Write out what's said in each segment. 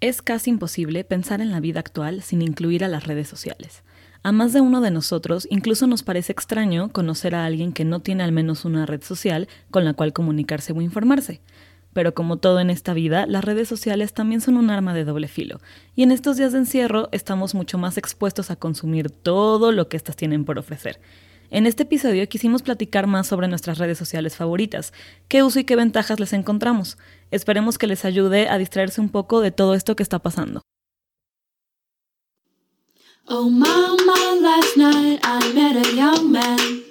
Es casi imposible pensar en la vida actual sin incluir a las redes sociales. A más de uno de nosotros incluso nos parece extraño conocer a alguien que no tiene al menos una red social con la cual comunicarse o informarse. Pero como todo en esta vida, las redes sociales también son un arma de doble filo, y en estos días de encierro estamos mucho más expuestos a consumir todo lo que éstas tienen por ofrecer. En este episodio quisimos platicar más sobre nuestras redes sociales favoritas, qué uso y qué ventajas les encontramos. Esperemos que les ayude a distraerse un poco de todo esto que está pasando. Oh mama, last night I met a young man.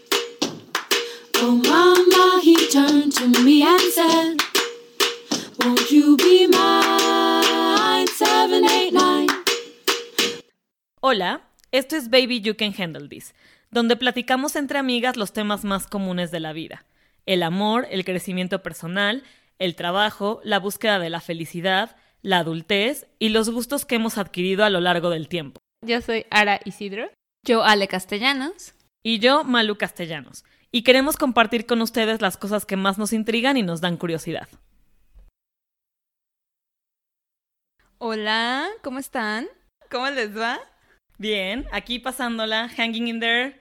Oh mama, he turned to me and said, Won't you be mine? 789. Hola, esto es Baby You Can Handle This donde platicamos entre amigas los temas más comunes de la vida. El amor, el crecimiento personal, el trabajo, la búsqueda de la felicidad, la adultez y los gustos que hemos adquirido a lo largo del tiempo. Yo soy Ara Isidro. Yo Ale Castellanos. Y yo Malu Castellanos. Y queremos compartir con ustedes las cosas que más nos intrigan y nos dan curiosidad. Hola, ¿cómo están? ¿Cómo les va? Bien, aquí pasándola, hanging in there,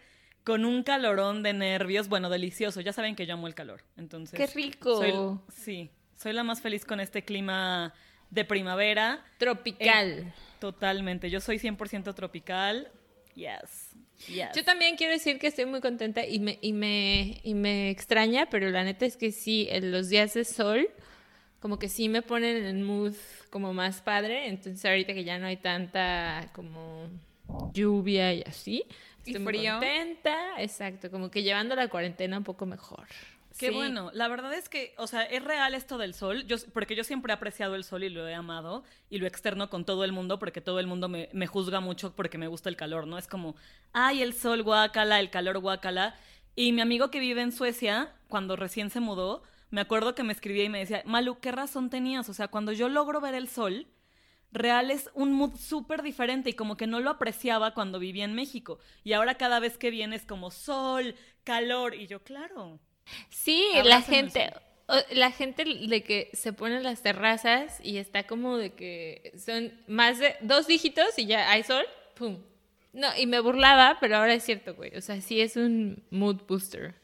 con un calorón de nervios, bueno, delicioso. Ya saben que yo amo el calor, entonces. ¡Qué rico! sí, soy la más feliz con este clima de primavera. Tropical. Eh, totalmente, yo soy 100% tropical. Yes. Yo también quiero decir que estoy muy contenta y me, y me, y me extraña, pero la neta es que sí, en los días de sol, como que sí me ponen en mood como más padre. Entonces ahorita que ya no hay tanta como lluvia y así. Estoy muy contenta, exacto, como que llevando la cuarentena un poco mejor. Qué bueno. La verdad es que, o sea, es real esto del sol, yo, porque yo siempre he apreciado el sol y lo he amado y lo externo con todo el mundo porque todo el mundo me, me juzga mucho porque me gusta el calor, ¿no? Es como, ay, el sol guácala, el calor guácala. Y mi amigo que vive en Suecia, cuando recién se mudó, me acuerdo que me escribía y me decía, Malu, ¿qué razón tenías? O sea, cuando yo logro ver el sol, real es un mood súper diferente y como que no lo apreciaba cuando vivía en México. Y ahora cada vez que viene es como sol, calor, y yo, claro. Sí, la gente, la gente de que se pone en las terrazas y está como de que son más de dos dígitos y ya hay sol, pum. No, y me burlaba, pero ahora es cierto, güey. O sea, sí es un mood booster.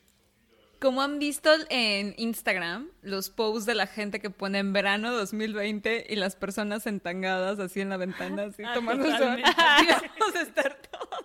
Como han visto en Instagram, los posts de la gente que pone en verano 2020 y las personas entangadas así en la ventana, así ah, tomando sol. Vamos a estar todos.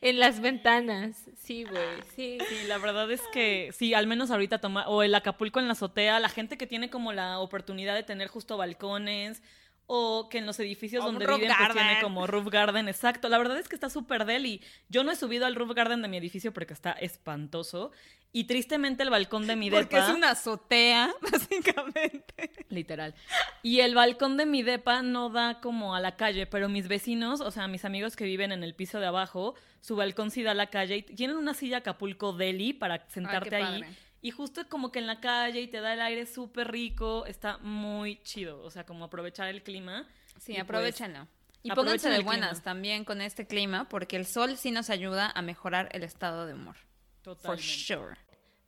En las ventanas, sí, güey, sí. Sí, la verdad es que sí, al menos ahorita toma, o el Acapulco en la azotea, la gente que tiene como la oportunidad de tener justo balcones, o que en los edificios donde viven pues tiene como roof garden, exacto. La verdad es que está súper deli. Yo no he subido al roof garden de mi edificio porque está espantoso y tristemente el balcón de mi depa porque es una azotea, básicamente. Literal. Y el balcón de mi depa no da como a la calle, pero mis vecinos, o sea, mis amigos que viven en el piso de abajo, su balcón sí da a la calle y tienen una silla Acapulco Deli para sentarte ahí y justo como que en la calle y te da el aire súper rico, está muy chido, o sea, como aprovechar el clima. Sí, pues, aprovechenlo. y pónganse de buenas también con este clima, porque el sol sí nos ayuda a mejorar el estado de humor. Totalmente. For sure.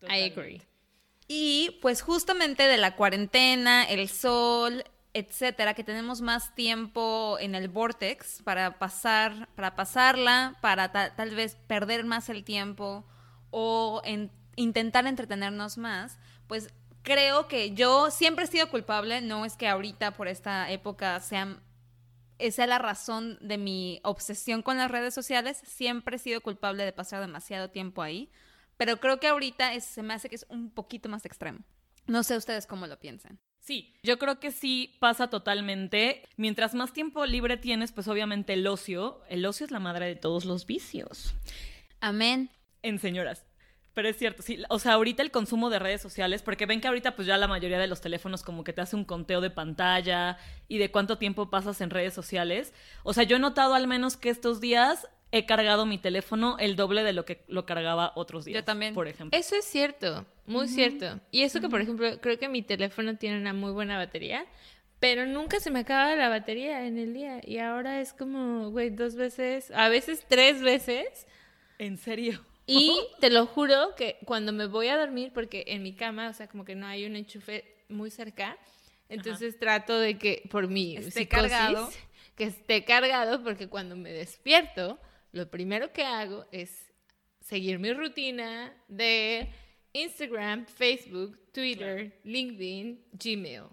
I agree. Y pues justamente de la cuarentena, el sol, etcétera, que tenemos más tiempo en el vortex para pasar, para pasarla, para tal vez perder más el tiempo o en intentar entretenernos más, pues creo que yo siempre he sido culpable, no es que ahorita por esta época sea, sea la razón de mi obsesión con las redes sociales, siempre he sido culpable de pasar demasiado tiempo ahí, pero creo que ahorita se me hace que es un poquito más extremo. No sé ustedes cómo lo piensan. Sí, yo creo que sí pasa totalmente. Mientras más tiempo libre tienes, pues obviamente el ocio, el ocio es la madre de todos los vicios. Amén. En señoras. Pero es cierto, sí. O sea, ahorita el consumo de redes sociales, porque ven que ahorita pues ya la mayoría de los teléfonos como que te hace un conteo de pantalla y de cuánto tiempo pasas en redes sociales. O sea, yo he notado al menos que estos días he cargado mi teléfono el doble de lo que lo cargaba otros días. Yo también. Por ejemplo. Eso es cierto, muy cierto. Y eso que, por ejemplo, creo que mi teléfono tiene una muy buena batería, pero nunca se me acaba la batería en el día. Y ahora es como, güey, dos veces, a veces tres veces. ¿En serio? Y te lo juro que cuando me voy a dormir, porque en mi cama, o sea, como que no hay un enchufe muy cerca, Entonces trato de que por mi Esté psicosis, cargado. que esté cargado porque cuando me despierto, lo primero que hago es seguir mi rutina de Instagram, Facebook, Twitter, LinkedIn, Gmail.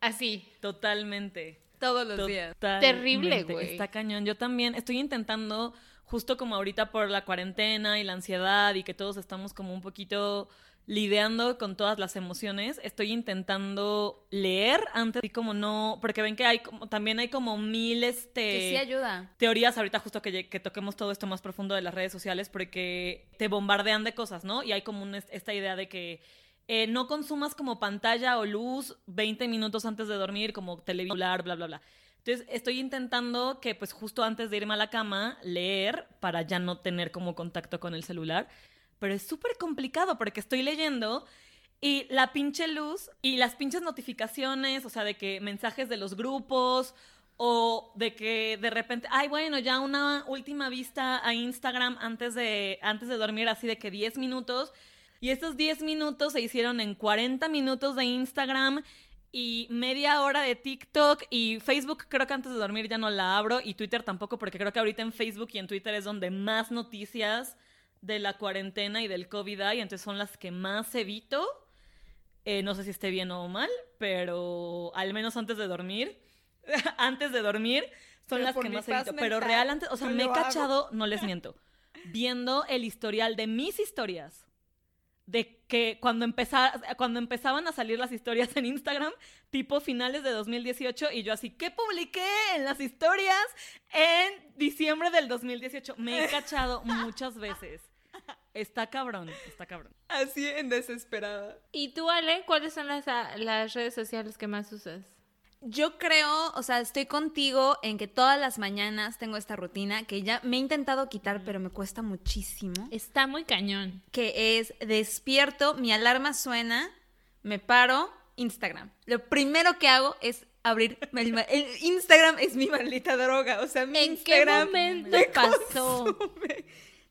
Así. Totalmente. Todos los días. Totalmente. Terrible, güey. Está cañón. Yo también estoy intentando, justo como ahorita por la cuarentena y la ansiedad y que todos estamos como un poquito lidiando con todas las emociones, estoy intentando leer antes y como no, porque ven que hay como, también hay como mil este Que sí ayuda. teorías ahorita justo que, toquemos todo esto más profundo de las redes sociales porque te bombardean de cosas, ¿no? Y hay como un- esta idea de que eh, no consumas como pantalla o luz 20 minutos antes de dormir, como televisión, bla, bla, bla. Entonces estoy intentando que pues justo antes de irme a la cama leer para ya no tener como contacto con el celular, pero es súper complicado porque estoy leyendo y la pinche luz y las pinches notificaciones, o sea, de que mensajes de los grupos o de que de repente, ay, bueno, ya una última vista a Instagram antes de, antes de dormir, así de que 10 minutos. Y estos 10 minutos se hicieron en 40 minutos de Instagram y media hora de TikTok y Facebook creo que antes de dormir ya no la abro y Twitter tampoco porque creo que ahorita en Facebook y en Twitter es donde más noticias de la cuarentena y del COVID hay, entonces son las que más evito. Eh, no sé si esté bien o mal, pero al menos antes de dormir, antes de dormir, son Pero las que más evito. Pero real antes, o sea, me he hago. cachado, no les miento, viendo el historial de mis historias. De que cuando, empeza- cuando empezaban a salir las historias en Instagram, tipo finales de 2018, y yo así, ¿qué publiqué en las historias en diciembre del 2018? Me he cachado muchas veces. Está cabrón, está cabrón. Así en desesperada. ¿Y tú, Ale, cuáles son las, a- las redes sociales que más usas? Yo creo, o sea, estoy contigo en que todas las mañanas tengo esta rutina que ya me he intentado quitar, pero me cuesta muchísimo. Está muy cañón. Que es despierto, mi alarma suena, me paro, Instagram. Lo primero que hago es abrir el, Instagram es mi maldita droga, o sea, mi ¿En qué Instagram momento me pasó? consume.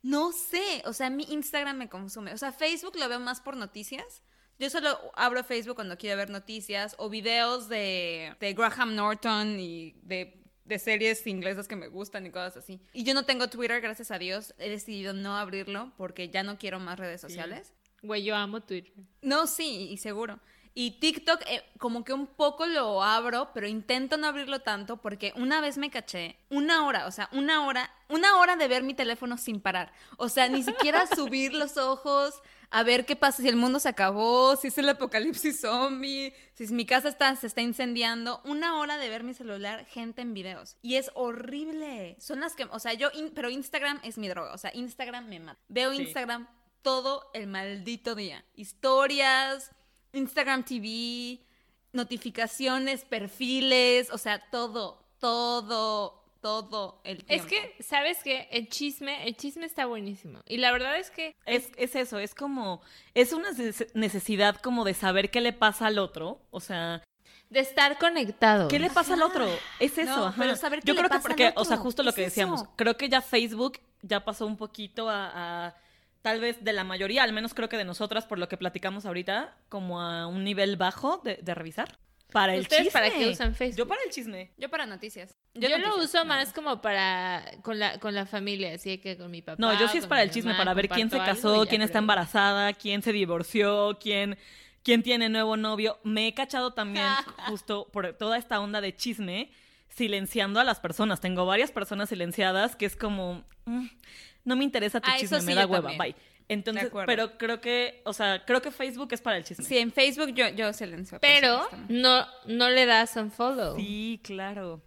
No sé, o sea, mi Instagram me consume. O sea, Facebook lo veo más por noticias. Yo solo abro Facebook cuando quiero ver noticias o videos de, de Graham Norton y de, de series inglesas que me gustan y cosas así. Y yo no tengo Twitter, gracias a Dios. He decidido no abrirlo porque ya no quiero más redes sociales. Güey, yo amo Twitter. No, sí, y seguro. Y TikTok, eh, como que un poco lo abro, pero intento no abrirlo tanto porque una vez me caché una hora, o sea, una hora, una hora de ver mi teléfono sin parar. O sea, ni siquiera subir los ojos a ver qué pasa, si el mundo se acabó, si es el apocalipsis zombie, si mi casa está, se está incendiando. Una hora de ver mi celular, gente en videos. Y es horrible. Son las que, o sea, yo, in- pero Instagram es mi droga, o sea, Instagram me mata. Veo Sí. Instagram todo el maldito día. Historias, Instagram TV, notificaciones, perfiles, o sea, todo, todo, todo el tiempo. Es que, ¿sabes qué? El chisme, el chisme está buenísimo. Y la verdad es que Es, es eso, es como, es una neces- necesidad como de saber qué le pasa al otro, o sea, de estar conectado. ¿qué le pasa al otro? Es eso, No, ajá. pero saber qué Yo le creo que al porque, o sea, justo lo que decíamos, eso. creo que ya Facebook ya pasó un poquito a, a, tal vez de la mayoría, al menos creo que de nosotras, por lo que platicamos ahorita, como a un nivel bajo de, de revisar. Para el ¿Ustedes chisme. para qué usan Facebook? Yo para el chisme. Yo para noticias. Yo, lo noticias. uso más como para con la con la familia, así que con mi papá. No, yo sí es para el chisme, mamá, para ver quién se casó, quién está pero- embarazada, quién se divorció, quién, quién tiene nuevo novio. Me he cachado también justo por toda esta onda de chisme, silenciando a las personas. Tengo varias personas silenciadas que es como, "Mm, no me interesa tu Ah, chisme, sí, me da hueva, también. bye. Entonces, De acuerdo. pero creo que, o sea, creo que Facebook es para el chisme. Sí, en Facebook yo, yo silencio. a Pero no no le das un follow. Sí, claro.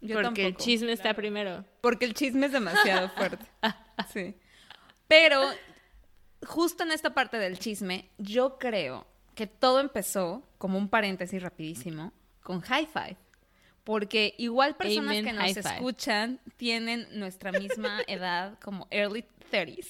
Yo porque el chisme está primero. Porque el chisme es demasiado fuerte. Sí. Pero justo en esta parte del chisme, yo creo que todo empezó, como un paréntesis rapidísimo, con High Five. Porque igual personas Amen, que nos escuchan tienen nuestra misma edad, como early 30s.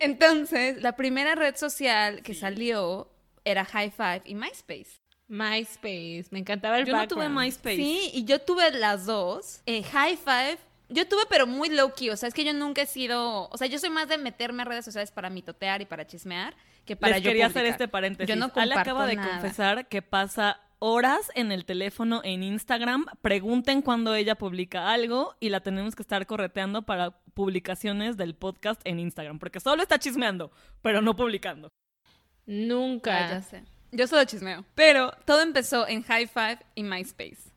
Entonces, la primera red social que salió era High Five y MySpace. MySpace, me encantaba el Yo no tuve. MySpace. Sí, y yo tuve las dos. Eh, high Five. Yo tuve, pero muy low key. O sea, es que yo nunca he sido. O sea, yo soy más de meterme a redes sociales para mitotear y para chismear que para Les yo quería publicar. hacer este paréntesis. Yo no Ale acaba de nada. confesar que pasa horas en el teléfono en Instagram. Pregunten cuando ella publica algo y la tenemos que estar correteando para publicaciones del podcast en Instagram, porque solo está chismeando, pero no publicando. Nunca. Ah, ya sé. Yo solo chismeo. Pero todo empezó en High Five y MySpace.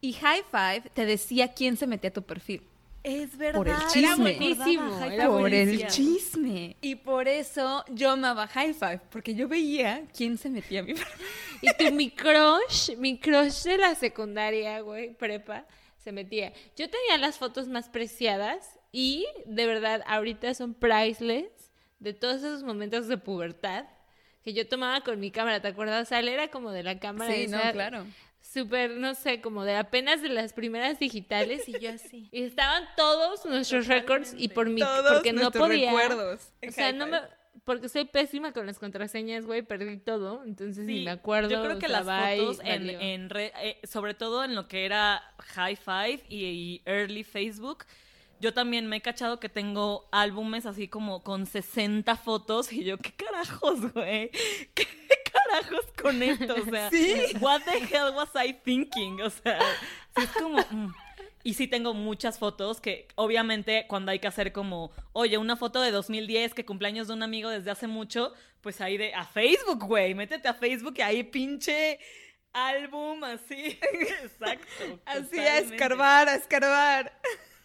Y High Five te decía quién se metía a tu perfil. Es verdad. Por el Era chisme. buenísimo. Era por el buenísimo. chisme. Y por eso yo amaba High Five, porque yo veía quién se metía a mi perfil. Y tu, mi crush, mi crush de la secundaria, güey, prepa, se metía. Yo tenía las fotos más preciadas y de verdad ahorita son priceless de todos esos momentos de pubertad que yo tomaba con mi cámara, ¿te acuerdas? O sea, él era como de la cámara. Sí, no, esa claro. Súper, no sé, como de apenas de las primeras digitales y yo así. Y estaban todos nuestros récords y por mi, Todos porque no podía. recuerdos O sea, no me, porque soy pésima con las contraseñas, güey, perdí todo, entonces ni Sí, me acuerdo. Yo creo que o sea, las bye, fotos en, en re- eh, sobre todo en lo que era High Five y, y Early Facebook, yo también me he cachado que tengo álbumes así como con 60 fotos y yo, ¿qué carajos, güey? ¿Qué carajos con esto? O sea, what the hell was I thinking? O sea, sí es como... mm. Y sí tengo muchas fotos que obviamente cuando hay que hacer como, oye, una foto de 2010 que cumpleaños de un amigo desde hace mucho, pues ahí de a Facebook, güey, métete a Facebook y ahí pinche álbum así. Exacto. Así a escarbar, a escarbar.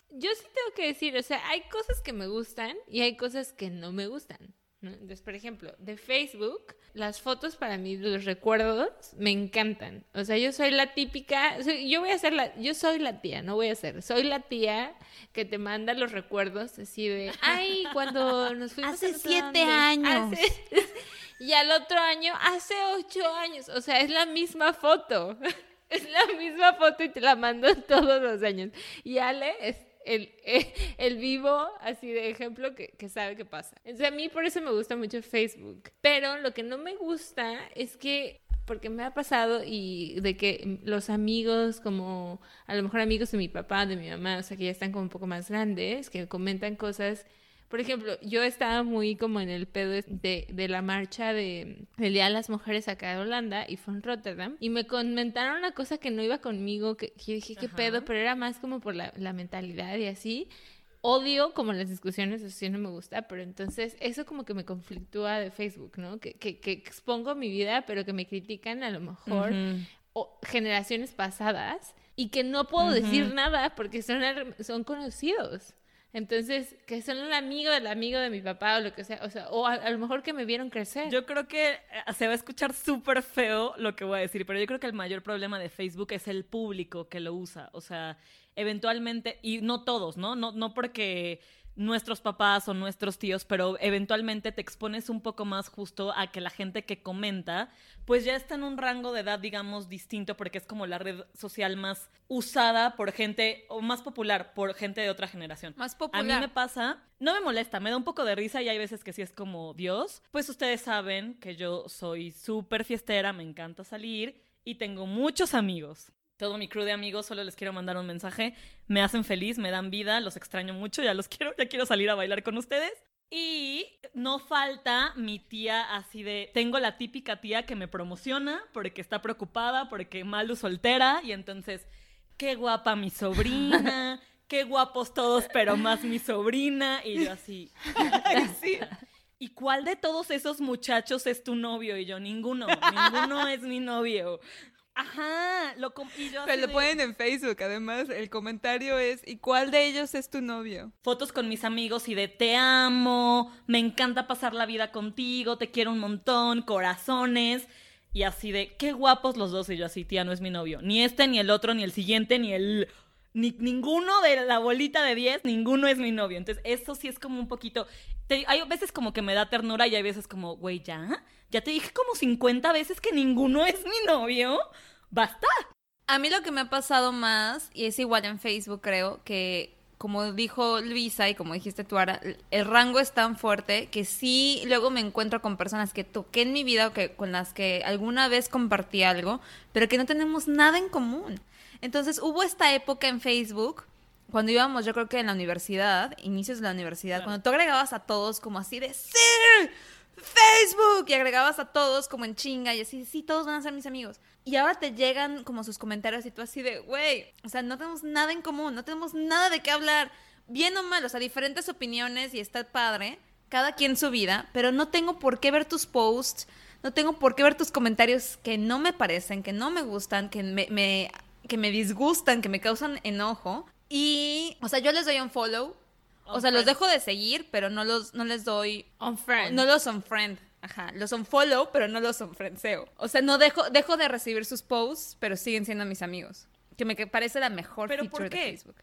Yo sí tengo que decir, o sea, hay cosas que me gustan y hay cosas que no me gustan. Entonces, por ejemplo, de Facebook, las fotos para mí, los recuerdos, me encantan. O sea, yo soy la típica, soy- yo voy a ser la, yo soy la tía, no voy a ser, soy la tía que te manda los recuerdos así de, ay, cuando nos fuimos Hace a siete dónde". años. Hace- y al otro año, hace ocho años. O sea, es la misma foto. Es la misma foto y te la mando todos los años. Y Ale es el, el vivo, así de ejemplo, que, que sabe qué pasa. Entonces, a mí por eso me gusta mucho Facebook. Pero lo que no me gusta es que, porque me ha pasado y de que los amigos, como a lo mejor amigos de mi papá, de mi mamá, o sea, que ya están como un poco más grandes, que comentan cosas por ejemplo, yo estaba muy como en el pedo de, de la marcha de, del Día de las Mujeres acá de Holanda y fue en Rotterdam y me comentaron una cosa que no iba conmigo, que, que yo dije, ¿qué Ajá. pedo? Pero era más como por la, la mentalidad y así. Odio como las discusiones, eso sí no me gusta, pero entonces eso como que me conflictúa de Facebook, ¿no? Que, que, que expongo mi vida, pero que me critican a lo mejor Ujú. o generaciones pasadas y que no puedo decir nada porque son, son conocidos. Entonces, que son el amigo del amigo de mi papá o lo que sea, o sea, o a, lo mejor que me vieron crecer. Yo creo que eh, se va a escuchar súper feo lo que voy a decir, pero yo creo que el mayor problema de Facebook es el público que lo usa. O sea, eventualmente, y no todos, ¿no? No, no porque nuestros papás o nuestros tíos, pero eventualmente te expones un poco más justo a que la gente que comenta, pues ya está en un rango de edad, digamos, distinto, porque es como la red social más usada por gente, o más popular por gente de otra generación. Más A popular. mí me pasa, no me molesta, me da un poco de risa y hay veces que sí es como Dios. Pues ustedes saben que yo soy súper fiestera, me encanta salir y tengo muchos amigos. Todo mi crew de amigos, solo les quiero mandar un mensaje. Me hacen feliz, me dan vida, los extraño mucho, ya los quiero, ya quiero salir a bailar con ustedes. Y no falta mi tía así de, tengo la típica tía que me promociona porque está preocupada, porque Malu soltera y entonces, qué guapa mi sobrina, qué guapos todos, pero más mi sobrina y yo así. Sí. ¿Y cuál de todos esos muchachos es tu novio? Y yo, ninguno, ninguno es mi novio. Ajá, lo y yo Pero lo de- ponen en Facebook, además el comentario es ¿y cuál de ellos es tu novio? fotos con mis amigos y de te amo, me encanta pasar la vida contigo, te quiero un montón, corazones. Y así de, qué guapos los dos. Y yo así, tía, no es mi novio. Ni este, ni el otro, ni el siguiente, ni el... Ni, ninguno de la bolita de 10, ninguno es mi novio. Entonces, eso sí es como un poquito... te- hay veces como que me da ternura y hay veces como, güey, ya, ya te dije como 50 veces que ninguno es mi novio. Basta. A mí lo que me ha pasado más, y es igual en Facebook creo, que como dijo Luisa y como dijiste tú el rango es tan fuerte que sí luego me encuentro con personas que toqué en mi vida o que con las que alguna vez compartí algo, pero que no tenemos nada en común. Entonces hubo esta época en Facebook cuando íbamos, yo creo que en la universidad, inicios de la universidad, Claro. cuando tú agregabas a todos como así de sí, Facebook y agregabas a todos como en chinga y así, sí, todos van a ser mis amigos. Y ahora te llegan como sus comentarios y tú así de, güey, o sea, no tenemos nada en común, no tenemos nada de qué hablar, bien o mal, o sea, diferentes opiniones y está padre, cada quien su vida, pero no tengo por qué ver tus posts, no tengo por qué ver tus comentarios que no me parecen, que no me gustan, que me, me- que me disgustan, que me causan enojo. Y, o sea, yo les doy un follow. O sea, los dejo de seguir, pero no los no les doy On friend. no los unfriend. Ajá, los unfollow, pero no los unfriendseo. O sea, no dejo dejo de recibir sus posts, pero siguen siendo mis amigos. Que me parece la mejor ¿Pero feature por qué? de Facebook.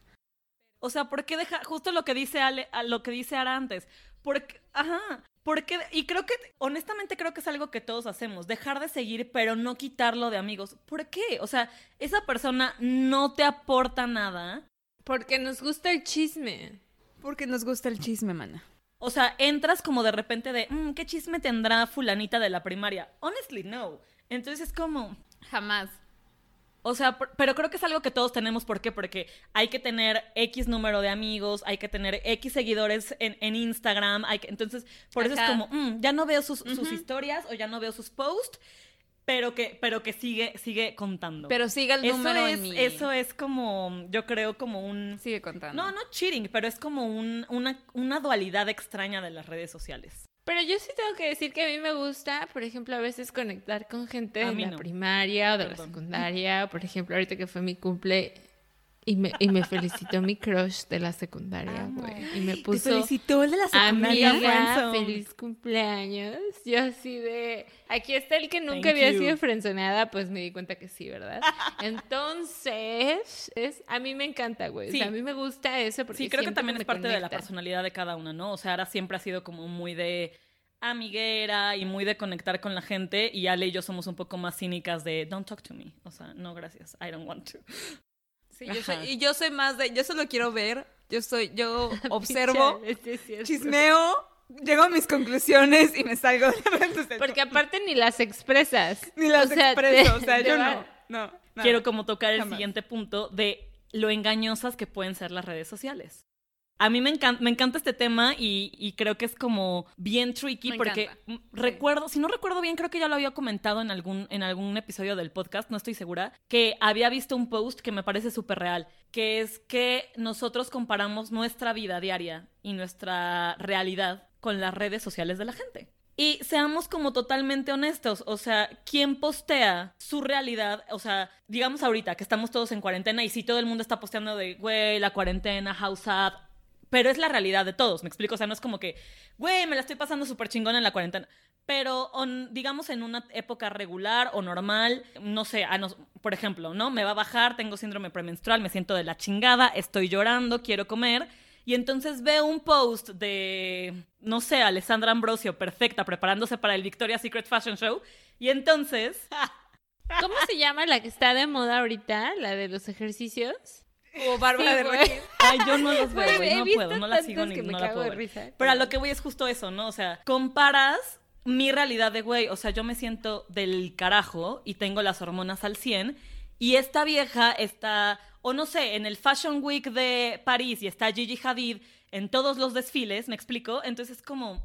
O sea, ¿por qué deja justo lo que dice Ale, lo que dice Ara antes? Porque, ajá, porque y creo que honestamente creo que es algo que todos hacemos, dejar de seguir pero no quitarlo de amigos. ¿Por qué? O sea, esa persona no te aporta nada. Porque nos gusta el chisme. Porque nos gusta el chisme, mana. O sea, entras como de repente de, "Mm, ¿qué chisme tendrá fulanita de la primaria? Honestly, no. Entonces es como, Jamás. O sea, pero creo que es algo que todos tenemos. ¿Por qué? Porque hay que tener X número de amigos, hay que tener X seguidores en, en Instagram. Hay que, entonces, por eso es como, mm, ya no veo sus, sus historias o ya no veo sus posts, pero que, pero que sigue, sigue contando. Pero siga el eso número es, en eso es como, yo creo, como un... Sigue contando. No, no cheating, pero es como un, una, una dualidad extraña de las redes sociales. Pero yo sí tengo que decir que a mí me gusta, por ejemplo, a veces conectar con gente de la primaria o de la secundaria. Por ejemplo, ahorita que fue mi cumple y me, y me felicitó mi crush de la secundaria, güey. Y me puso... felicitó el de la secundaria. Amiga, feliz cumpleaños. Yo así de, aquí está el que nunca Thank había you. sido frenzoneada, pues me di cuenta que sí, ¿verdad? Entonces, es, a mí me encanta, güey. Sí. O sea, a mí me gusta eso porque Sí, creo que también es parte de la personalidad de cada una, ¿no? O sea, Ara siempre ha sido como muy de amiguera y muy de conectar con la gente y Ale y yo somos un poco más cínicas de don't talk to me. O sea, no gracias, I don't want to. Sí, yo soy- Ajá. y yo soy más de... Yo solo quiero ver. Yo soy... Yo observo, chismeo, llego a mis conclusiones y me salgo de. Porque aparte ni las expresas. Ni las O sea, expreso, te- o sea, yo no. No, nada. Quiero como tocar el Jamás. siguiente punto de lo engañosas que pueden ser las redes sociales. A mí me encanta, me encanta este tema y, y creo que es como bien tricky Me porque encanta. recuerdo, si no recuerdo bien, creo que ya lo había comentado en algún, en algún episodio del podcast, no estoy segura, que había visto un post que me parece súper real, que es que nosotros comparamos nuestra vida diaria y nuestra realidad con las redes sociales de la gente. Y seamos como totalmente honestos, o sea, ¿quién postea su realidad? O sea, digamos ahorita que estamos todos en cuarentena y sí todo el mundo está posteando de, güey, la cuarentena, house up, pero es la realidad de todos, me explico, o sea, no es como que, güey, me la estoy pasando súper chingón en la cuarentena. Pero, digamos, en una época regular o normal, no sé, a nos- por ejemplo, ¿no? Me va a bajar, tengo síndrome premenstrual, me siento de la chingada, estoy llorando, quiero comer. Y entonces veo un post de, no sé, Alessandra Ambrosio, perfecta, preparándose para el Victoria's Secret Fashion Show. Y entonces, ¿Cómo se llama la que está de moda ahorita? La de los ejercicios. O Bárbara Sí, de. Regil. ay, yo no los veo, Güey, no puedo, no la sigo ni no la puedo risa. Pero a lo que voy es justo eso, ¿no? O sea, comparas mi realidad de güey, o sea, yo me siento del carajo y tengo las hormonas al 100 y esta vieja está, o no sé, en el Fashion Week de París y está Gigi Hadid en todos los desfiles, ¿me explico? Entonces es como...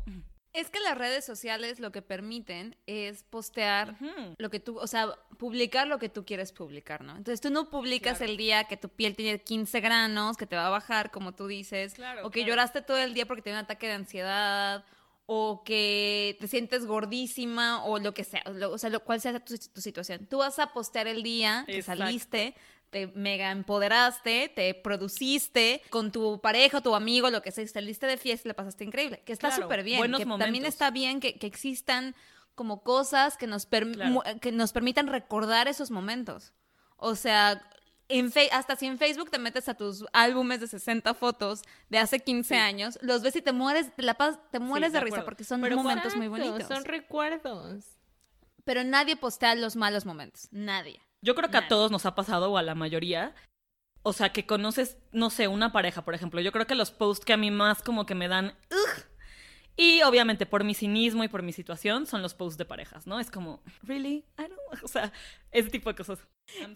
Es que las redes sociales lo que permiten es postear lo que tú, o sea, publicar lo que tú quieres publicar, ¿no? Entonces tú no publicas el día que tu piel tiene 15 granos, que te va a bajar, como tú dices, Claro, o que claro. lloraste todo el día porque te dio un ataque de ansiedad, o que te sientes gordísima, o lo que sea, o, lo- o sea, lo cual sea tu, tu situación. Tú vas a postear el día que Exacto. saliste, te mega empoderaste, te produciste con tu pareja, tu amigo, lo que sea, saliste de fiesta y la pasaste increíble, que está Claro, súper bien, buenos que también momentos. está bien que, que existan como cosas que nos, Claro. que nos permitan recordar esos momentos. O sea, en hasta si en Facebook te metes a tus álbumes de 60 fotos de hace 15 años, los ves y te mueres, te, la te mueres de de, risa porque son Pero momentos muy bonitos. Son recuerdos. Pero nadie postea los malos momentos. Nadie. Yo creo que a todos nos ha pasado, o a la mayoría. O sea, que conoces, no sé, una pareja, por ejemplo. Yo creo que los posts que a mí más como que me dan... "Ugh", y obviamente por mi cinismo y por mi situación son los posts de parejas, ¿no? Es como, ¿really? I don't... O sea, ese tipo de cosas.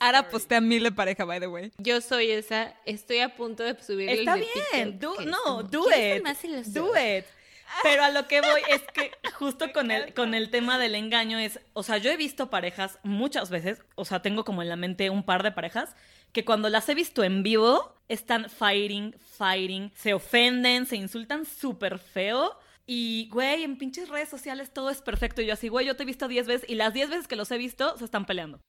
Ahora postea mil de pareja, by the way. Yo soy esa, estoy a punto de subir Está el de bien, TikTok, do, que es no, como, do ¿quién es el it, do it. Pero a lo que voy es que justo con el, con el tema del engaño es, o sea, yo he visto parejas muchas veces, o sea, tengo como en la mente un par de parejas que cuando las he visto en vivo están fighting, fighting, se ofenden, se insultan súper feo. Y, güey, en pinches redes sociales todo es perfecto. Y yo así, güey, yo te he visto 10 veces y las 10 veces que los he visto se están peleando.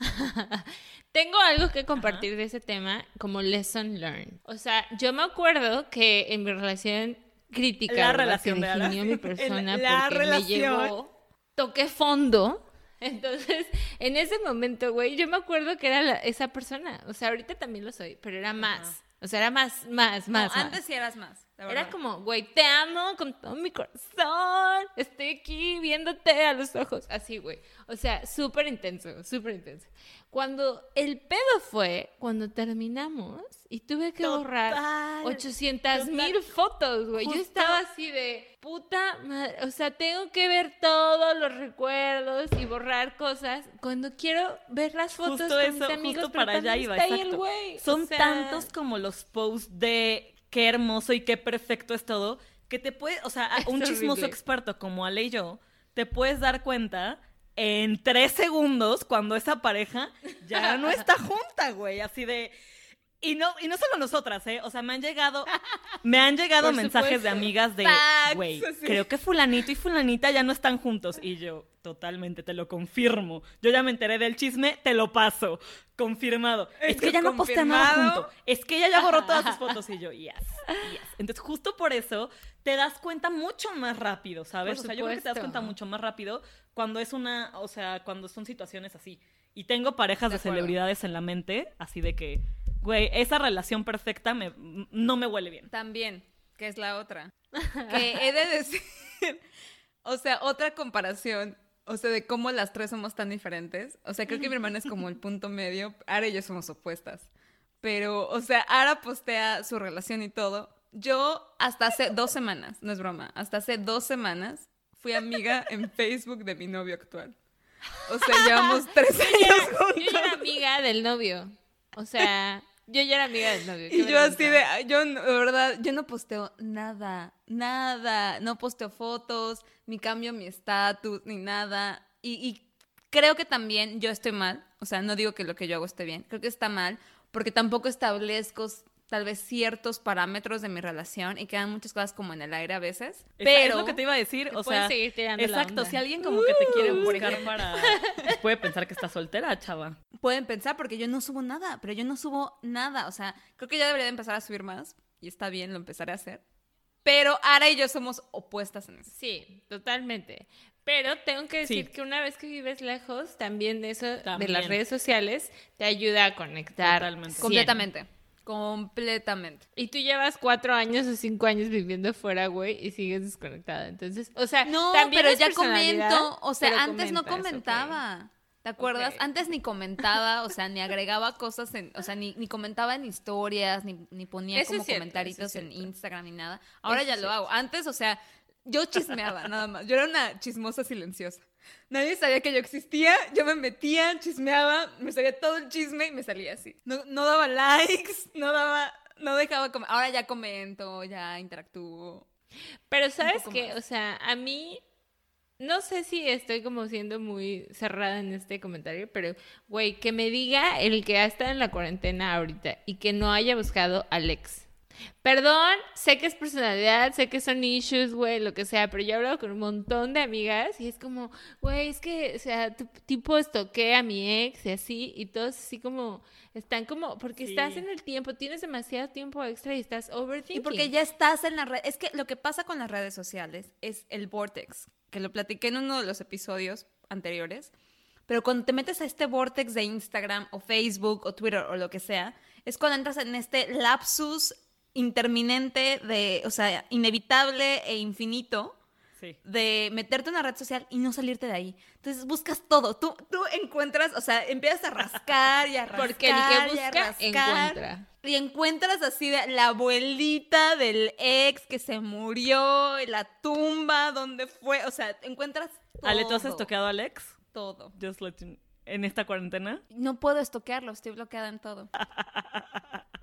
Tengo algo que compartir de ese tema como lesson learned. O sea, yo me acuerdo que en mi relación crítica, La relación que definió mi persona la porque relación. me llevó, toqué fondo. Entonces, en ese momento, güey, yo me acuerdo que era la- esa persona. O sea, ahorita también lo soy, pero era más. O sea, era más, más, No, más. más. antes sí eras más. Era como, güey, te amo con todo mi corazón. Estoy aquí viéndote a los ojos. Así, güey. O sea, súper intenso, súper intenso. Cuando el pedo fue, cuando terminamos y tuve que borrar Total, 800 mil fotos, güey. Yo estaba así de puta madre. O sea, tengo que ver todos los recuerdos y borrar cosas cuando quiero ver las fotos Justo con eso, mis amigos. justo para allá iba, está ahí el exacto. güey. O Son sea, tantos como los posts de qué hermoso y qué perfecto es todo, que te puede, o sea, Es un chismoso experto como Ale y yo, te puedes dar cuenta en tres segundos cuando esa pareja ya no está junta, güey, así de... Y no, y no solo nosotras, ¿eh? O sea, me han llegado, me han llegado Por mensajes de amigas de, güey, así. creo que fulanito y fulanita ya no están juntos. Y yo, totalmente, te lo confirmo. Yo ya me enteré del chisme, te lo paso. Confirmado. Es que ya no postea nada junto. Es que ella ya borró todas sus fotos. Y yo, yes, yes. Entonces, justo por eso, te das cuenta mucho más rápido, ¿sabes? Por o sea, yo creo que te das cuenta mucho más rápido cuando es una, o sea, cuando son situaciones así. Y tengo parejas De de, celebridades en la mente, así de que, güey, esa relación perfecta me, no me huele bien. También, que es la otra. Que he de decir, o sea, otra comparación, o sea, de cómo las tres somos tan diferentes. O sea, creo que mi hermana es como el punto medio. Ara y yo somos opuestas. Pero, o sea, Ara postea su relación y todo. Yo hasta hace dos semanas, no es broma, hasta hace dos semanas fui amiga en Facebook de mi novio actual. O sea, llevamos tres años Yo ya era juntos. amiga del novio. O sea, yo ya era amiga del novio. Y yo así de, yo de verdad, yo no posteo nada, nada, no posteo fotos, ni cambio mi estatus, ni nada. Y, y creo que también yo estoy mal, o sea, no digo que lo que yo hago esté bien, creo que está mal, porque tampoco establezco tal vez ciertos parámetros de mi relación y quedan muchas cosas como en el aire a veces. Esa Pero es lo que te iba a decir, o sea, seguir tirando la exacto, si alguien como que te quiere Uh, por buscar para pues, puede pensar que estás soltera, chava. pueden pensar porque yo no subo nada, pero yo no subo nada, o sea, creo que ya debería de empezar a subir más y está bien, lo empezaré a hacer. Pero Ara y yo somos opuestas en eso. Sí, totalmente. Pero tengo que decir Sí. que una vez que vives lejos, también de eso, de las redes sociales, te ayuda a conectar. Totalmente. Completamente. Completamente. Y tú llevas cuatro años o cinco años viviendo fuera, güey, y sigues desconectada. Entonces, o sea, No, también pero es ya comento. O sea, antes no comentaba. ¿Te acuerdas? Antes ni comentaba, o sea, ni agregaba cosas en, o sea, ni, ni comentaba en historias, ni, ni ponía Eso es como cierto, comentaritos en. Instagram ni nada. Ahora Eso ya lo cierto. hago. Antes, o sea, yo chismeaba nada más. Yo era una chismosa silenciosa. Nadie sabía que yo existía, yo me metía, chismeaba, me sabía todo el chisme y me salía así. No, no daba likes, no daba, no dejaba com- Ahora ya comento, ya interactúo. Pero sabes que, o sea, a mí no sé si estoy como siendo muy cerrada en este comentario, pero güey, que me diga el que ha estado en la cuarentena ahorita y que no haya buscado Alex. Perdón, sé que es personalidad, sé que son issues, güey, lo que sea, pero yo he hablado con un montón de amigas y es como, güey, es que, o sea, tu- tipo estoqué a mi ex y así, y todos así como, están como, porque Sí. estás en el tiempo, tienes demasiado tiempo extra y estás overthinking. Y porque ya estás en la red. Es que lo que pasa con las redes sociales es el vortex, que lo platiqué en uno de los episodios anteriores. Pero cuando te metes a este vortex de Instagram o Facebook o Twitter o lo que sea, es cuando entras en este lapsus interminente de, o sea, inevitable e infinito Sí. de meterte en una red social y no salirte de ahí. Entonces buscas todo. Tú, tú encuentras, o sea, empiezas a rascar y a rascar. Porque el que y a busca, rascar. encuentra. Y encuentras así de la abuelita del ex que se murió, la tumba, donde fue. O sea, encuentras todo. Ale, ¿tú has estoqueado a Alex? Todo. Just let you- en esta cuarentena. No puedo estoquearlo, estoy bloqueada en todo.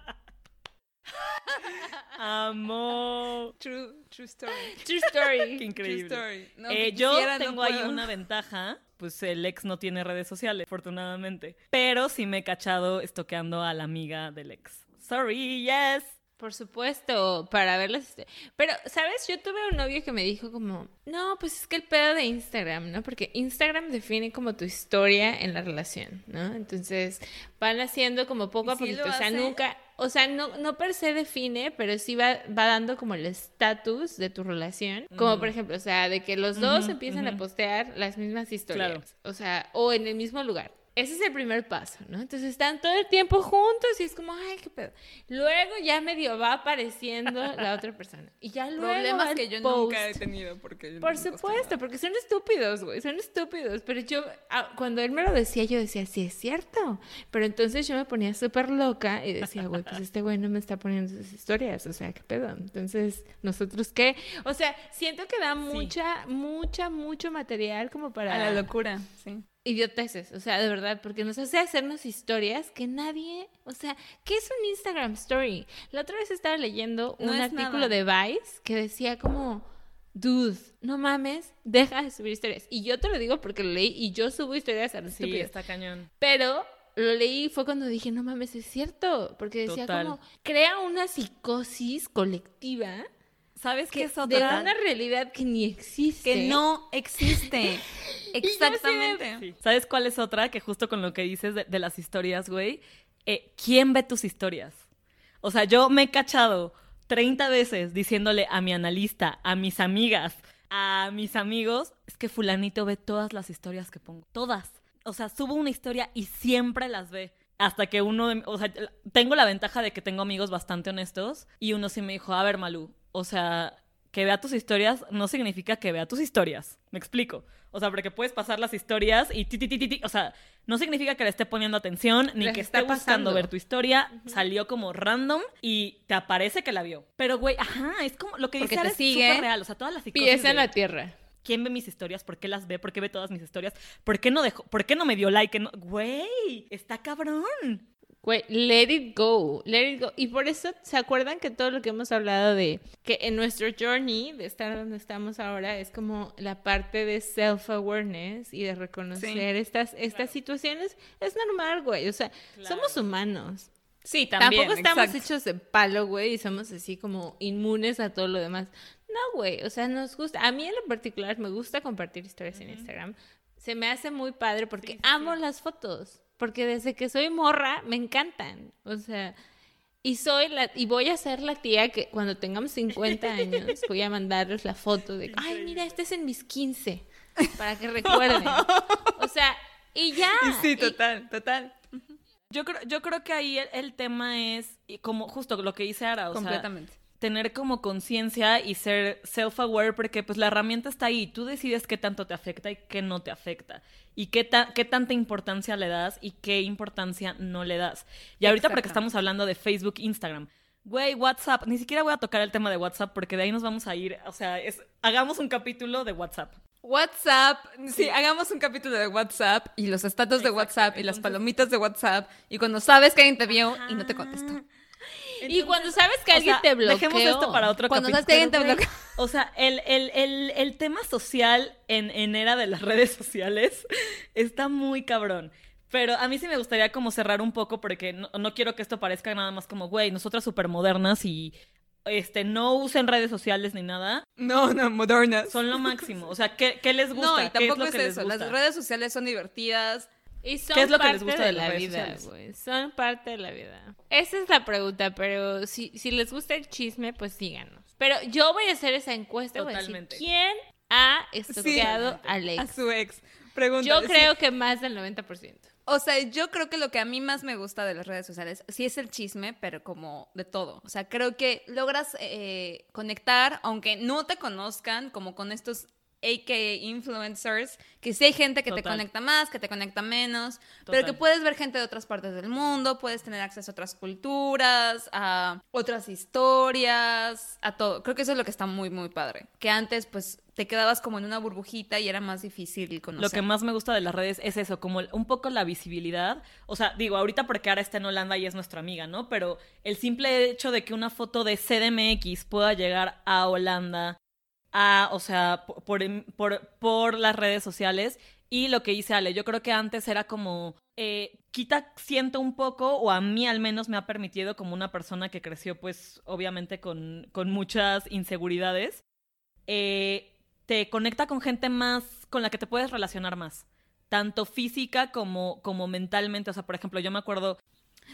Amo. True, true story. True story. Qué increíble. True story. No, Eh, yo no tengo ahí una ventaja. Pues el ex no tiene redes sociales, afortunadamente. Pero sí me he cachado estoqueando a la amiga del ex. Sorry, yes. Por supuesto, para verlas. Pero, ¿sabes? Yo tuve un novio que me dijo como, no, pues es que el pedo de Instagram, ¿no? Porque Instagram define como tu historia en la relación, ¿no? Entonces, van haciendo como poco ¿Y a poquito. o sea, hace? nunca, o sea, no, no per se define, pero sí va, va dando como el estatus de tu relación. Como por ejemplo, o sea, de que los dos empiezan a postear las mismas historias. Claro. O sea, o en el mismo lugar. Ese es el primer paso, ¿no? Entonces están todo el tiempo juntos y es como, ay, qué pedo. Luego ya medio va apareciendo la otra persona. Y ya luego Problemas que yo post. nunca he tenido porque yo Por no supuesto, porque son estúpidos, güey, son estúpidos. Pero yo, ah, cuando él me lo decía, yo decía, sí, es cierto. Pero entonces yo me ponía súper loca y decía, güey, pues este güey no me está poniendo sus historias, o sea, qué pedo. Entonces, ¿nosotros qué? O sea, siento que da mucha, mucha, mucho material como para... A la locura, sí. Idioteces, o sea, de verdad, porque nos hace hacernos historias que nadie, o sea, ¿qué es un Instagram story? La otra vez estaba leyendo un artículo de Vice que decía como, dude, no mames, deja de subir historias. Y yo te lo digo porque lo leí y yo subo historias a los Sí, estúpidos. está cañón. Pero lo leí y fue cuando dije, no mames, es cierto, porque decía Total. como, crea una psicosis colectiva ¿Sabes qué es de otra? una realidad que ni existe. Que no existe. Exactamente. Sí. ¿Sabes cuál es otra? Que justo con lo que dices de, de las historias, güey. eh, ¿Quién ve tus historias? O sea, yo me he cachado 30 veces diciéndole a mi analista, a mis amigas, a mis amigos, es que fulanito ve todas las historias que pongo. Todas. O sea, subo una historia y siempre las ve. Hasta que uno, de- o sea, tengo la ventaja de que tengo amigos bastante honestos y uno sí me dijo, a ver, Malú, o sea, que vea tus historias no significa que vea tus historias. Me explico. O sea, porque puedes pasar las historias y ti, ti, ti, ti, ti. O sea, no significa que le esté poniendo atención ni Les que está esté buscando pasando. ver tu historia. Salió como random y te aparece que la vio. Pero, güey, ajá, es como lo que Porque dice Ara es súper real. O sea, todas las psicosis Pies en la tierra. quién ve mis historias, por qué las ve, por qué ve todas mis historias, por qué no dejó, por qué no me dio like. No- Güey, está cabrón. Güey, let it go, let it go. Y por eso, ¿se acuerdan que todo lo que hemos hablado de que en nuestro journey de estar donde estamos ahora es como la parte de self-awareness y de reconocer estas, estas situaciones? Es normal, güey. O sea, somos humanos. Sí, también. Tampoco estamos exacto. hechos de palo, güey, y somos así como inmunes a todo lo demás. No, güey, o sea, nos gusta. A mí en lo particular me gusta compartir historias en Instagram. Se me hace muy padre porque amo las fotos. Porque desde que soy morra me encantan. O sea, y soy la y voy a ser la tía que cuando tengamos 50 años voy a mandarles la foto de, ay, mira, este es en mis 15 para que recuerden. O sea, y ya. Sí, y- total, total. Yo creo, yo creo que ahí el, el tema es y como justo lo que dice Ara, o sea, Completamente. Tener como conciencia y ser self-aware porque pues la herramienta está ahí. Tú decides qué tanto te afecta y qué no te afecta. Y qué, ta- qué tanta importancia le das y qué importancia no le das. Y ahorita porque estamos hablando de Facebook, Instagram. Güey, WhatsApp. Ni siquiera voy a tocar el tema de WhatsApp porque de ahí nos vamos a ir. O sea, es, hagamos un capítulo de WhatsApp. WhatsApp, sí, hagamos un capítulo de WhatsApp y los estatus de WhatsApp y las palomitas de WhatsApp y cuando sabes que alguien te vio y no te contestó. Y cuando sabes que O alguien sea, te bloqueó. Dejemos esto para otro Cuando capítulo. sabes que alguien te bloquea. O sea, el, el- el- el tema social en, en era de las redes sociales está muy cabrón. Pero a mí sí me gustaría como cerrar un poco porque no, no quiero que esto parezca nada más como, güey, nosotras súper modernas y este, no usen redes sociales ni nada. No, no, modernas. Son lo máximo. O sea, ¿qué, qué les gusta? No, y ¿Qué es tampoco lo es, que les eso. Las gusta? redes sociales son divertidas. Y son ¿Qué es lo que les gusta de, de las la redes vida, güey. Son parte de la vida. Esa es la pregunta, pero si, si les gusta el chisme, pues síganos. Pero yo voy a hacer esa encuesta. a decir, Totalmente. ¿Quién ha estoqueado al ex? A su ex. Pregunta. Yo sí. creo que más del 90%. O sea, yo creo que lo que a mí más me gusta de las redes sociales sí es el chisme, pero como de todo. O sea, creo que logras eh, conectar, aunque no te conozcan, como con estos aka influencers, que sí hay gente que te conecta más, que te conecta menos, pero que puedes ver gente de otras partes del mundo, puedes tener acceso a otras culturas, a otras historias, a todo. Creo que eso es lo que está muy, muy padre. Que antes, pues, te quedabas como en una burbujita y era más difícil conocer. Lo que más me gusta de las redes es eso, como un poco la visibilidad. O sea, digo, ahorita porque ahora está en Holanda y es nuestra amiga, ¿no? Pero el simple hecho de que una foto de CDMX pueda llegar a Holanda, a, o sea, por, por, por- por las redes sociales. Y lo que dice Ale, yo creo que antes era como, eh, quita, siento un poco, o a mí al menos me ha permitido como una persona que creció pues obviamente con, con muchas inseguridades, eh, te conecta con gente más, con la que te puedes relacionar más, tanto física como, como mentalmente. O sea, por ejemplo, yo me acuerdo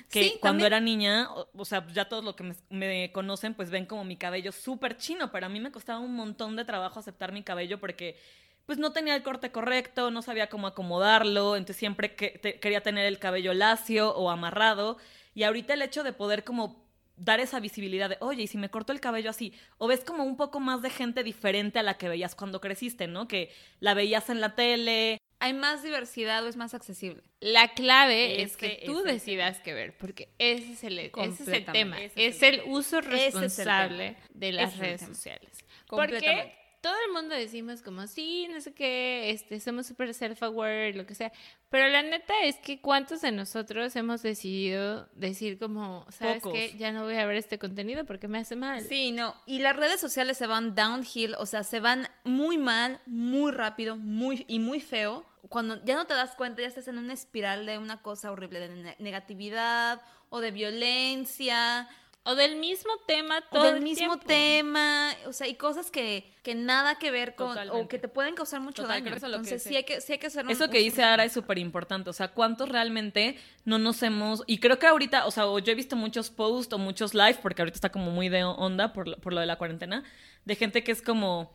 que Sí, cuando también. era niña, o, o sea, ya todos los que me, me conocen, pues ven como mi cabello súper chino, pero a mí me costaba un montón de trabajo aceptar mi cabello porque pues no tenía el corte correcto, no sabía cómo acomodarlo, entonces siempre que, te- quería tener el cabello lacio o amarrado. Y ahorita el hecho de poder como dar esa visibilidad de, oye, y si me corto el cabello así, o ves como un poco más de gente diferente a la que veías cuando creciste, ¿no? Que la veías en la tele, Hay más diversidad o es más accesible. La clave es Ese que tú es decidas qué ver, porque ese es el, ese es el Completamente. tema. Ese Es es el el uso es el responsable de las es redes sociales. Porque todo el mundo decimos como, sí, no sé qué, este, somos súper self-aware, lo que sea. Pero la neta es que cuántos de nosotros hemos decidido decir como, ¿sabes qué? Ya no voy a ver este contenido porque me hace mal. Sí, no. Y las redes sociales se van downhill, o sea, se van muy mal, muy rápido, muy y muy feo. Cuando ya no te das cuenta, ya estás en una espiral de una cosa horrible, de ne- negatividad o de violencia, O del mismo tema o todo del el mismo tiempo. tema, o sea, y cosas que, que nada que ver con, o que te pueden causar mucho Total, daño. Entonces sí hay que, sí hay que hacer un- Eso que un- dice Ara es súper importante. O sea, ¿cuántos realmente no nos hemos... Y creo que ahorita, o sea, o yo he visto muchos posts o muchos live, porque ahorita está como muy de onda por, por lo de la cuarentena, de gente que es como...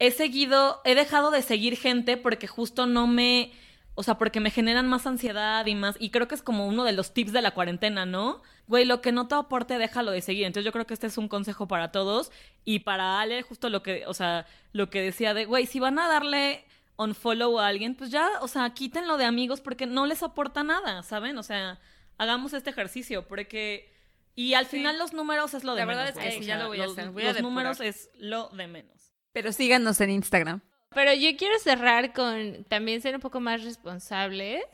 He seguido, he dejado de seguir gente porque justo no me... O sea, porque me generan más ansiedad y más... Y creo que es como uno de los tips de la cuarentena, ¿no? Güey, lo que no te aporte, déjalo de seguir. Entonces yo creo que este es un consejo para todos. Y para Ale, justo lo que, o sea, lo que decía de, güey, si van a darle unfollow a alguien, pues ya, o sea, quítenlo de amigos porque no les aporta nada, ¿saben? O sea, hagamos este ejercicio porque... Y al final los números es lo de La verdad menos. es que sí, ya lo voy a hacer, voy los números es lo de menos. Pero síganos en Instagram. Pero yo quiero cerrar con también ser un poco más responsables,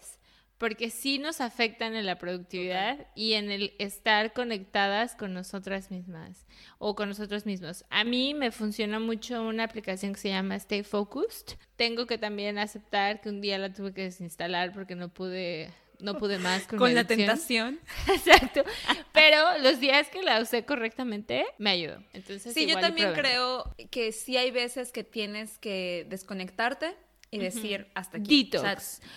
porque sí nos afectan en la productividad y en el estar conectadas con nosotras mismas o con nosotros mismos. A mí me funciona mucho una aplicación que se llama Stay Focused. Tengo que también aceptar que un día la tuve que desinstalar porque no pude no pude más con, Con la tentación. Exacto. Pero los días que la usé correctamente me ayudó. Entonces Sí, yo igual también creo que sí hay veces que tienes que desconectarte y decir hasta aquí. Detox. O sea,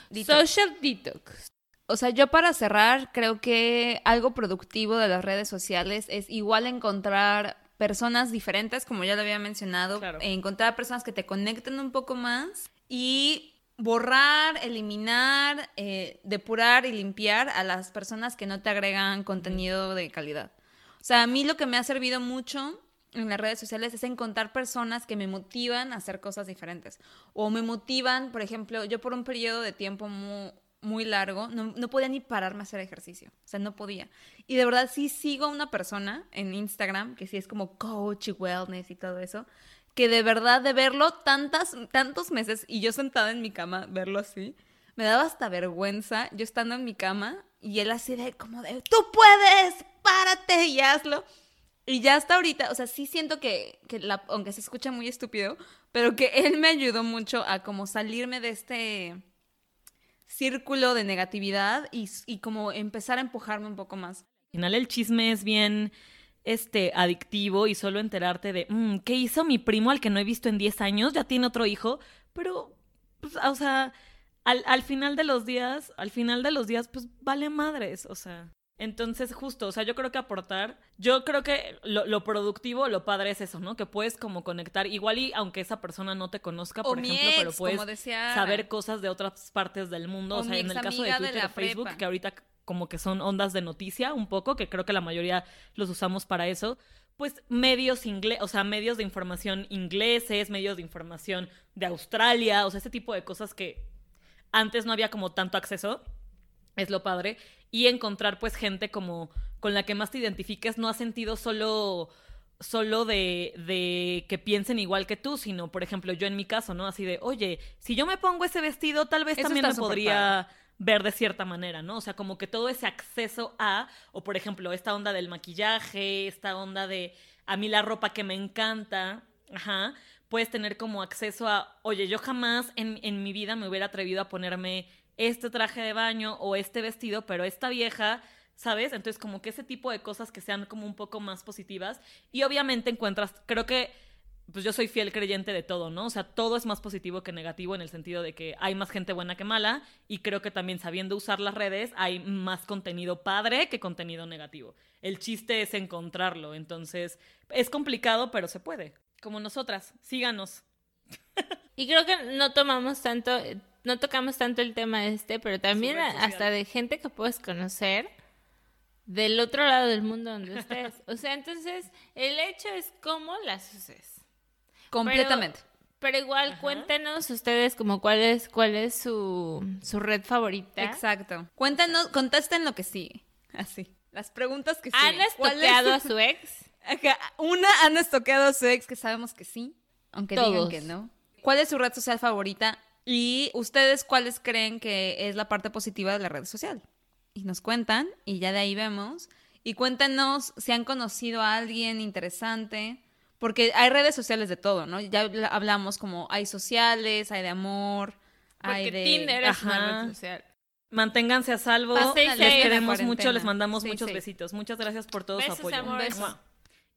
detox. Social detox. O sea, yo para cerrar, creo que algo productivo de las redes sociales es igual encontrar personas diferentes, como ya lo había mencionado, Claro. encontrar personas que te conecten un poco más y borrar, eliminar, eh, depurar y limpiar a las personas que no te agregan contenido de calidad. O sea, a mí lo que me ha servido mucho en las redes sociales es encontrar personas que me motivan a hacer cosas diferentes. O me motivan, por ejemplo, yo por un periodo de tiempo muy, muy largo no, no podía ni pararme a hacer ejercicio. O sea, no podía. Y de verdad sí sigo a una persona en Instagram que sí es como coach y wellness y todo eso. Que de verdad de verlo tantas, tantos meses y yo sentada en mi cama, verlo así, me daba hasta vergüenza yo estando en mi cama y él así de como de, tú puedes, párate y hazlo. Y ya hasta ahorita, o sea, sí siento que, que aunque se escucha muy estúpido, pero que él me ayudó mucho a como salirme de este círculo de negatividad y, y como empezar a empujarme un poco más. Al final el chisme es bien este adictivo y solo enterarte de "Mm, qué hizo mi primo al que no he visto en 10 años, ya tiene otro hijo, pero pues, o sea, al, al final de los días, al final de los días pues vale madres, o sea, entonces justo, o sea, yo creo que aportar, yo creo que lo, lo productivo, lo padre es eso, ¿no? Que puedes como conectar, igual y aunque esa persona no te conozca, por o ejemplo, pero puedes decía saber cosas de otras partes del mundo. O O, sea, en el caso de Twitter o Facebook, prepa. que ahorita como que son ondas de noticia un poco, que creo que la mayoría los usamos para eso, pues medios inglés, o sea, medios de información ingleses, medios de información de Australia, o sea, ese tipo de cosas que antes no había como tanto acceso, es lo padre, y encontrar pues gente como con la que más te identifiques, no ha sentido solo solo de, de, que piensen igual que tú, sino, por ejemplo, yo en mi caso, ¿no? Así de, oye, si yo me pongo ese vestido, tal vez también me podría ver de cierta manera, ¿no? O sea, como que todo ese acceso a, o por ejemplo, esta onda del maquillaje, esta onda de, a mí la ropa que me encanta, ajá, puedes tener como acceso a, oye, yo jamás en, en mi vida me hubiera atrevido a ponerme este traje de baño o este vestido, pero esta vieja ¿sabes? Entonces, como que ese tipo de cosas que sean como un poco más positivas. Y obviamente encuentras, creo que, pues yo soy fiel creyente de todo, ¿no? O sea, todo es más positivo que negativo en el sentido de que hay más gente buena que mala y creo que también sabiendo usar las redes hay más contenido padre que contenido negativo. El chiste es encontrarlo, entonces es complicado, pero se puede. Como nosotras, síganos. Y creo que no tomamos tanto, no tocamos tanto el tema este, pero también hasta de gente que puedes conocer del otro lado del mundo donde estés. O sea, entonces el hecho es cómo las uses. Completamente. Pero, igual cuéntenos ustedes como cuál es cuál es su, su red favorita. Exacto. Cuéntenos, contesten lo que sigue. Así. Las preguntas que siguen. ¿Han estoqueado a su ex? Una, ¿han estoqueado a su ex? Que sabemos que sí, aunque digan que no. ¿Cuál es su red social favorita? Y ustedes, ¿cuáles creen que es la parte positiva de la red social? y nos cuentan y ya de ahí vemos. Y cuéntenos si han conocido a alguien interesante, porque hay redes sociales de todo, ¿no? Ya hablamos como hay sociales, hay de amor, hay de... Tinder es una red social. Manténganse a salvo. les queremos mucho, les mandamos muchos besitos. Muchas gracias por todo su apoyo.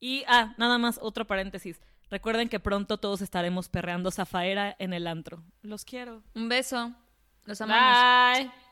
Y, ah, nada más, otro paréntesis. Recuerden que pronto todos estaremos perreando Zafaera en el antro. Los quiero. Un beso. Los amamos. Bye.